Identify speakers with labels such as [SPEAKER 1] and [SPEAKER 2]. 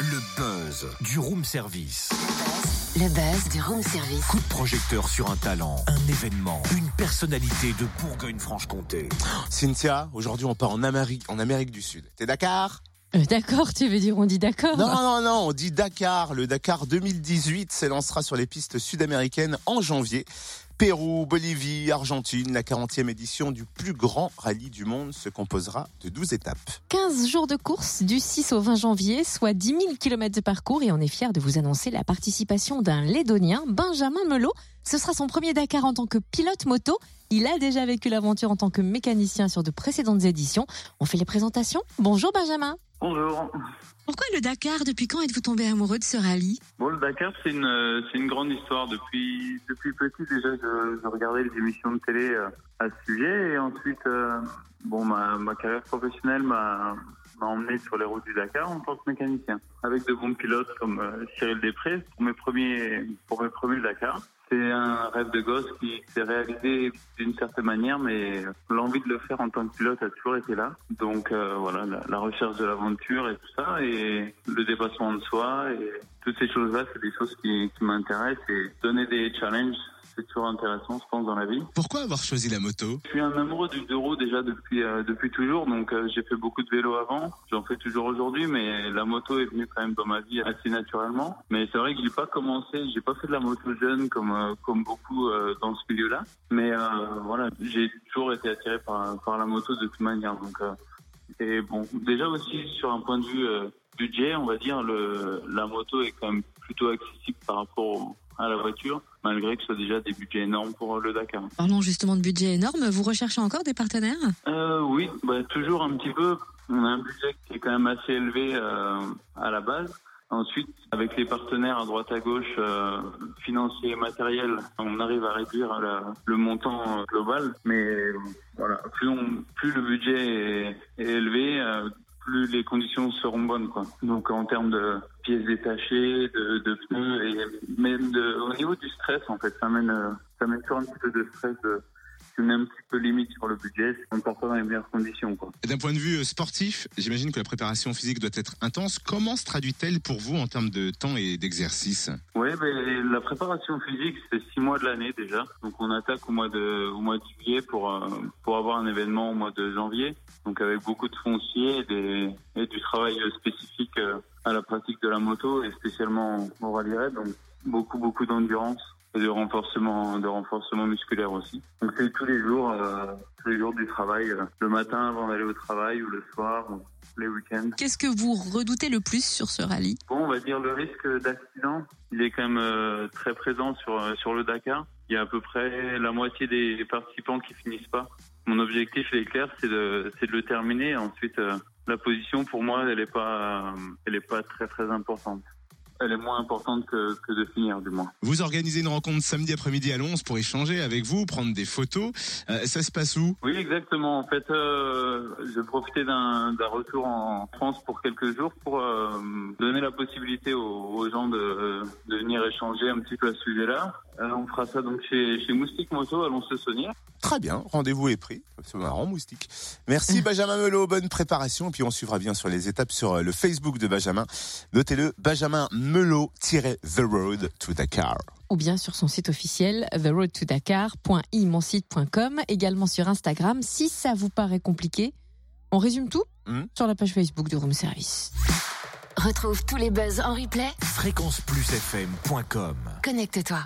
[SPEAKER 1] Le buzz du room service.
[SPEAKER 2] Le buzz du room service.
[SPEAKER 1] Coup de projecteur sur un talent, un événement, une personnalité de Bourgogne-Franche-Comté.
[SPEAKER 3] Cynthia, aujourd'hui on part en Amérique, en Amérique du Sud. T'es Dakar
[SPEAKER 4] Euh, d'accord, tu veux dire on dit d'accord
[SPEAKER 3] Non, non, non, on dit Dakar. Le Dakar 2018 s'élancera sur les pistes sud-américaines en janvier. Pérou, Bolivie, Argentine, la 40e édition du plus grand rallye du monde se composera de 12 étapes.
[SPEAKER 4] 15 jours de course du 6 au 20 janvier, soit 10 000 km de parcours et on est fier de vous annoncer la participation d'un Lédonien, Benjamin Melot. Ce sera son premier Dakar en tant que pilote moto. Il a déjà vécu l'aventure en tant que mécanicien sur de précédentes éditions. On fait les présentations. Bonjour Benjamin.
[SPEAKER 5] Bonjour.
[SPEAKER 4] Pourquoi le Dakar Depuis quand êtes-vous tombé amoureux de ce rallye?
[SPEAKER 5] Bon, le Dakar, c'est une, euh, c'est une grande histoire. Depuis, depuis petit, déjà, je, je regardais les émissions de télé euh, à ce sujet. Et ensuite, euh, bon, ma, ma carrière professionnelle m'a, m'a emmené sur les routes du Dakar en tant que mécanicien. Avec de bons pilotes comme euh, Cyril Després pour mes premiers, pour mes premiers Dakar. C'est un rêve de gosse qui s'est réalisé d'une certaine manière, mais l'envie de le faire en tant que pilote a toujours été là. Donc euh, voilà, la, recherche de l'aventure et tout ça, et le dépassement de soi, et toutes ces choses-là, c'est des choses qui m'intéressent. Et donner des challenges, c'est toujours intéressant, je pense, dans la vie.
[SPEAKER 6] Pourquoi avoir choisi la moto?
[SPEAKER 5] Je suis un amoureux du deux roues déjà depuis euh, depuis toujours, donc euh, j'ai fait beaucoup de vélo avant, j'en fais toujours aujourd'hui, mais la moto est venue quand même dans ma vie assez naturellement. Mais c'est vrai que j'ai pas commencé, j'ai pas fait de la moto jeune comme euh, comme beaucoup dans ce milieu-là, mais voilà, j'ai toujours été attiré par par la moto de toute manière, donc et bon, déjà aussi sur un point de vue budget, on va dire le la moto est quand même plutôt accessible par rapport au- à la voiture, malgré que ce soit déjà des budgets énormes pour le Dakar.
[SPEAKER 4] Parlons justement de budget énorme. Vous recherchez encore des partenaires?
[SPEAKER 5] Euh, oui, bah, toujours un petit peu. On a un budget qui est quand même assez élevé euh, à la base. Ensuite, avec les partenaires à droite à gauche, euh, financiers et matériels, on arrive à réduire la- le montant euh, global. Mais euh, voilà, plus, on, plus le budget est, est élevé, euh, plus les conditions seront bonnes. Quoi. Donc en termes de pièces détachées, de, de pneus, et même de, au niveau du stress, en fait, ça mène, euh, ça mène toujours un petit peu de stress de on est un petit peu limite sur le budget, on ne part pas dans les meilleures conditions. Quoi.
[SPEAKER 6] D'un point de vue euh, sportif, j'imagine que la préparation physique doit être intense. Comment se traduit-elle pour vous en termes de temps et d'exercice?
[SPEAKER 5] Oui, ben, la préparation physique, c'est six mois de l'année déjà. Donc on attaque au mois de, au mois de juillet pour, euh, pour avoir un événement au mois de janvier. Donc avec beaucoup de fonciers et, des, et du travail spécifique euh, à la pratique de la moto et spécialement au rallye raid. Donc beaucoup, beaucoup d'endurance et de renforcement, de renforcement musculaire aussi. Donc c'est tous les jours, euh, tous les jours du travail, euh, le matin avant d'aller au travail ou le soir ou les week-ends.
[SPEAKER 4] Qu'est-ce que vous redoutez le plus sur ce rallye?
[SPEAKER 5] Bon, on va dire le risque d'accident, il est quand même euh, très présent sur sur le Dakar. Il y a à peu près la moitié des participants qui finissent pas. Mon objectif, il est clair, c'est de c'est de le terminer. Ensuite, la position pour moi, elle est pas elle est pas très très importante. Elle est moins importante que, que de finir, du moins.
[SPEAKER 6] Vous organisez une rencontre samedi après-midi à Lons pour échanger avec vous, prendre des photos. Euh, ça se passe où?
[SPEAKER 5] Oui, exactement. En fait, euh, je profitais d'un d'un retour en France pour quelques jours pour euh, donner la possibilité aux, aux gens de, de venir échanger un petit peu à ce sujet-là. Euh, on fera ça donc chez, chez Moustique Moto à Lons-le-Saunier.
[SPEAKER 3] Très bien, rendez-vous est pris. C'est marrant, moustique. Merci Benjamin Melot, bonne préparation. Et puis on suivra bien sur les étapes sur euh, le Facebook de Benjamin. Notez-le, Benjamin Melot-The Road to Dakar.
[SPEAKER 4] ou bien sur son site officiel theroadtodakar.imonsite.com, également sur Instagram. Si ça vous paraît compliqué, on résume tout
[SPEAKER 3] Mhm.
[SPEAKER 4] sur la page Facebook de Room Service.
[SPEAKER 2] Retrouve tous les buzz en replay.
[SPEAKER 1] Fréquenceplusfm.com
[SPEAKER 2] Connecte-toi.